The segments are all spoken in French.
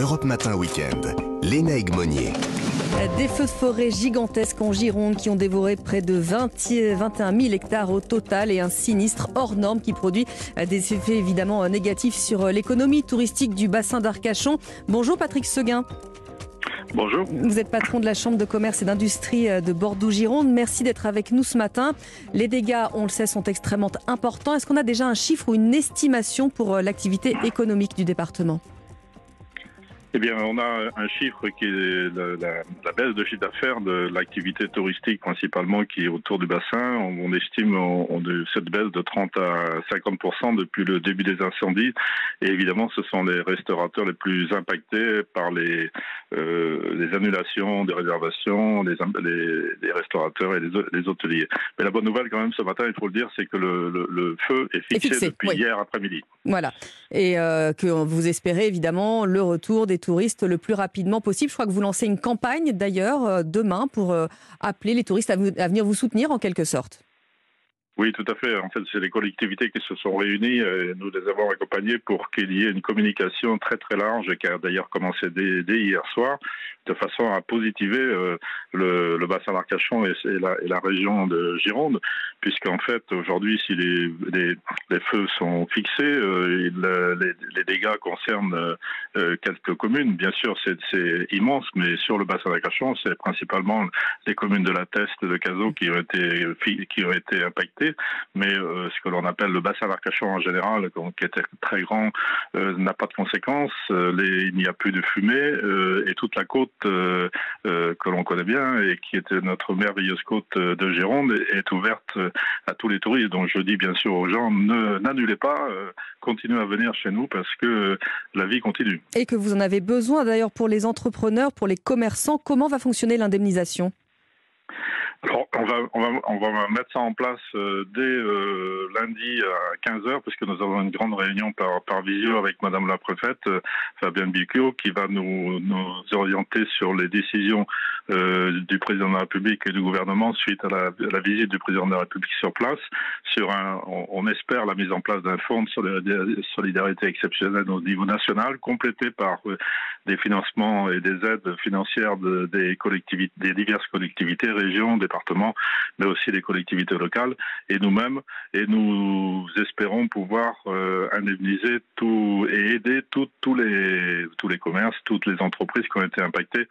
Europe Matin Week-end. Léna Egmonier. Des feux de forêt gigantesques en Gironde qui ont dévoré près de 20, 21 000 hectares au total et un sinistre hors norme qui produit des effets évidemment négatifs sur l'économie touristique du bassin d'Arcachon. Bonjour Patrick Seguin. Bonjour. Vous êtes patron de la Chambre de commerce et d'industrie de Bordeaux-Gironde. Merci d'être avec nous ce matin. Les dégâts, on le sait, sont extrêmement importants. Est-ce qu'on a déjà un chiffre ou une estimation pour l'activité économique du département? Eh bien, on a un chiffre qui est la, la, baisse de chiffre d'affaires de l'activité touristique principalement qui est autour du bassin. On, estime on, cette baisse de 30 à 50% depuis le début des incendies. Et évidemment, ce sont les restaurateurs les plus impactés par les, euh, les annulations des réservations, les, les, les restaurateurs et les, les, hôteliers. Mais la bonne nouvelle quand même ce matin, il faut le dire, c'est que le, le, le, feu est fixé, fixé depuis oui. hier après-midi. Voilà. Et euh, que vous espérez évidemment le retour des touristes le plus rapidement possible. Je crois que vous lancez une campagne d'ailleurs euh, demain pour euh, appeler les touristes à, vous, à, venir vous soutenir en quelque sorte. Oui, tout à fait. En fait, c'est les collectivités qui se sont réunies. Euh, nous les avons accompagnées pour qu'il y ait une communication très très large, qui a d'ailleurs commencé dès, hier soir, de façon à positiver euh, le, bassin d'Arcachon et, la, région de Gironde, puisqu'en fait, aujourd'hui, si les, feux sont fixés, euh, les, les, dégâts concernent euh, quelques communes. Bien sûr, c'est immense, mais sur le bassin d'Arcachon, c'est principalement les communes de la Teste, de Cazaux qui ont été, qui ont été impactées, mais euh, ce que l'on appelle le bassin d'Arcachon en général, qui était très grand, n'a pas de conséquences. il n'y a plus de fumée et toute la côte euh, euh, que l'on connaît bien et qui était notre merveilleuse côte de Gironde est ouverte à tous les touristes. Donc je dis bien sûr aux gens, n'annulez pas, euh, continuez à venir chez nous parce que la vie continue. Et que vous en avez besoin d'ailleurs pour les entrepreneurs, pour les commerçants. Comment va fonctionner l'indemnisation? Alors, on va, mettre ça en place euh, dès euh, lundi à 15h, puisque nous avons une grande réunion par, visio avec Madame la préfète, euh, Fabienne Bicchio, qui va nous, orienter sur les décisions du président de la République et du gouvernement suite à la, visite du président de la République sur place, sur un, on, espère la mise en place d'un fonds de solidarité exceptionnelle au niveau national, complété par des financements et des aides financières de, des collectivités, des diverses collectivités, régions, mais aussi des collectivités locales et nous-mêmes. Et nous espérons pouvoir euh, indemniser tout et aider tous les tous les commerces, toutes les entreprises qui ont été impactées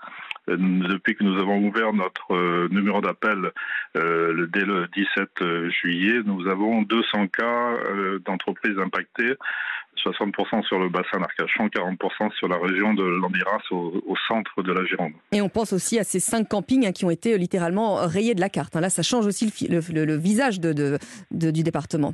euh, depuis que nous avons ouvert notre euh, numéro d'appel dès le 17 juillet. Nous avons 200 cas d'entreprises impactées. 60% sur le bassin d'Arcachon, 40% sur la région de l'Andiras au, centre de la Gironde. Et on pense aussi à ces cinq campings hein, qui ont été littéralement rayés de la carte. Là, ça change aussi le, visage du département.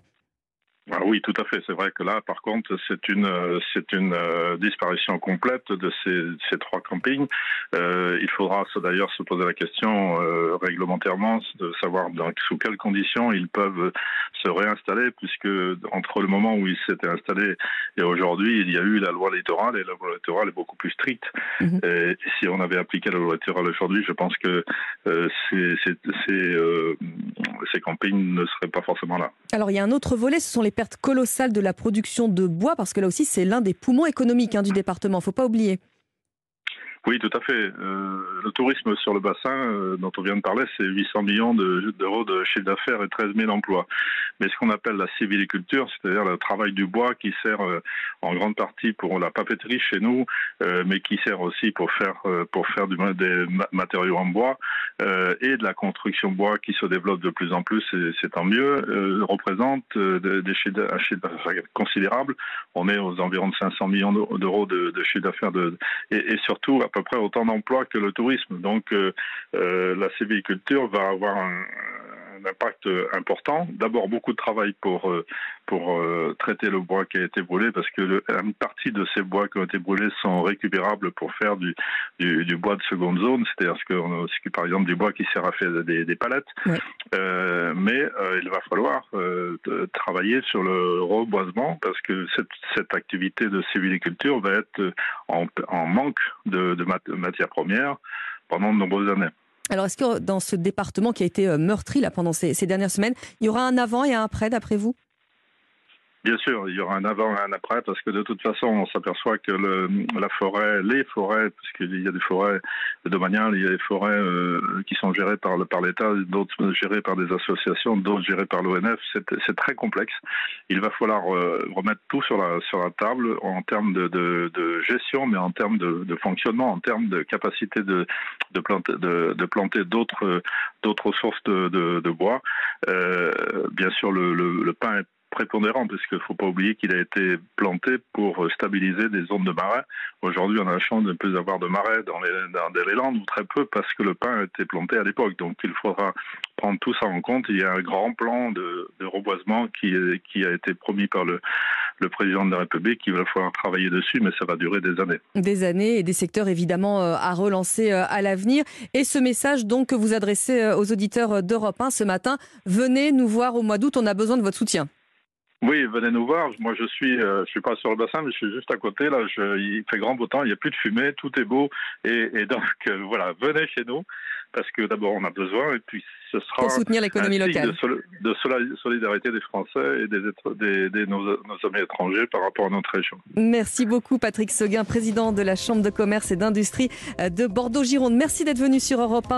Ah oui, tout à fait. C'est vrai que là, par contre, c'est une c'est une euh, disparition complète de ces, ces trois campings. Euh, il faudra d'ailleurs se poser la question euh, réglementairement de savoir dans, sous quelles conditions ils peuvent se réinstaller, puisque entre le moment où ils s'étaient installés et aujourd'hui, il y a eu la loi littorale et la loi littorale est beaucoup plus stricte. -hmm. et si on avait appliqué la loi littorale aujourd'hui, je pense que euh, ces, ces, ces, ces campings ne seraient pas forcément là. Alors il y a un autre volet, ce sont les pertes colossales de la production de bois, parce que là aussi, c'est l'un des poumons économiques hein, du département. Il ne faut pas oublier. Oui, tout à fait. Euh, le tourisme sur le bassin euh, dont on vient de parler, c'est 800 millions d'euros de, chiffre d'affaires et 13 000 emplois. Mais ce qu'on appelle la civiliculture, c'est-à-dire le travail du bois qui sert euh, en grande partie pour la papeterie chez nous, euh, mais qui sert aussi pour faire euh, pour faire du, des matériaux en bois euh, et de la construction bois qui se développe de plus en plus, c'est tant mieux, représente des chiffres d'affaires considérables. On est aux environs de 500 millions d'euros de, de chiffre d'affaires et, et surtout peu près autant d'emplois que le tourisme. Donc euh, euh, la sylviculture va avoir un impact important. D'abord beaucoup de travail pour euh, pour euh, traiter le bois qui a été brûlé parce que le, une partie de ces bois qui ont été brûlés sont récupérables pour faire du, du, du bois de seconde zone, c'est-à-dire ce ce que par exemple du bois qui sert à faire des, des palettes. Oui. Euh, mais euh, il va falloir euh, travailler sur le reboisement parce que cette, cette activité de civiliculture va être en, en manque de, de mat matières premières pendant de nombreuses années. Alors, est-ce que dans ce département qui a été meurtri là, pendant ces, ces, dernières semaines, il y aura un avant et un après, d'après vous? Bien sûr, il y aura un avant et un après parce que de toute façon, on s'aperçoit que le, la forêt, les forêts, puisqu'il y a des forêts domaniales, il y a des forêts euh, qui sont gérées par, par l'État, d'autres gérées par des associations, d'autres gérées par l'ONF. C'est très complexe. Il va falloir euh, remettre tout sur la, sur la table en termes de, de, de gestion, mais en termes de, de, fonctionnement, en termes de capacité de, de planter, de, planter d'autres d'autres sources de, de, bois. Euh, bien sûr, le, le, le pain est prépondérant, puisqu'il ne faut pas oublier qu'il a été planté pour stabiliser des zones de marais. Aujourd'hui, on a la chance de ne plus avoir de marais dans les, Landes, ou très peu, parce que le pin a été planté à l'époque. Donc il faudra prendre tout ça en compte. Il y a un grand plan de, reboisement qui, qui a été promis par le, le président de la République. Il va falloir travailler dessus, mais ça va durer des années. Des années et des secteurs évidemment euh, à relancer euh, à l'avenir. Et ce message donc que vous adressez euh, aux auditeurs d'Europe 1 ce matin, venez nous voir au mois d'août, on a besoin de votre soutien. Oui, venez nous voir. Moi, je suis, euh, je suis pas sur le bassin, mais je suis juste à côté. Là, je, il fait grand beau temps, il n'y a plus de fumée, tout est beau, et, et donc euh, voilà, venez chez nous parce que d'abord on a besoin, et puis ce sera pour soutenir l'économie locale, de, de, solidarité des Français et des, des, des nos, nos, amis étrangers par rapport à notre région. Merci beaucoup, Patrick Seguin, président de la Chambre de commerce et d'industrie de Bordeaux-Gironde. Merci d'être venu sur Europe 1.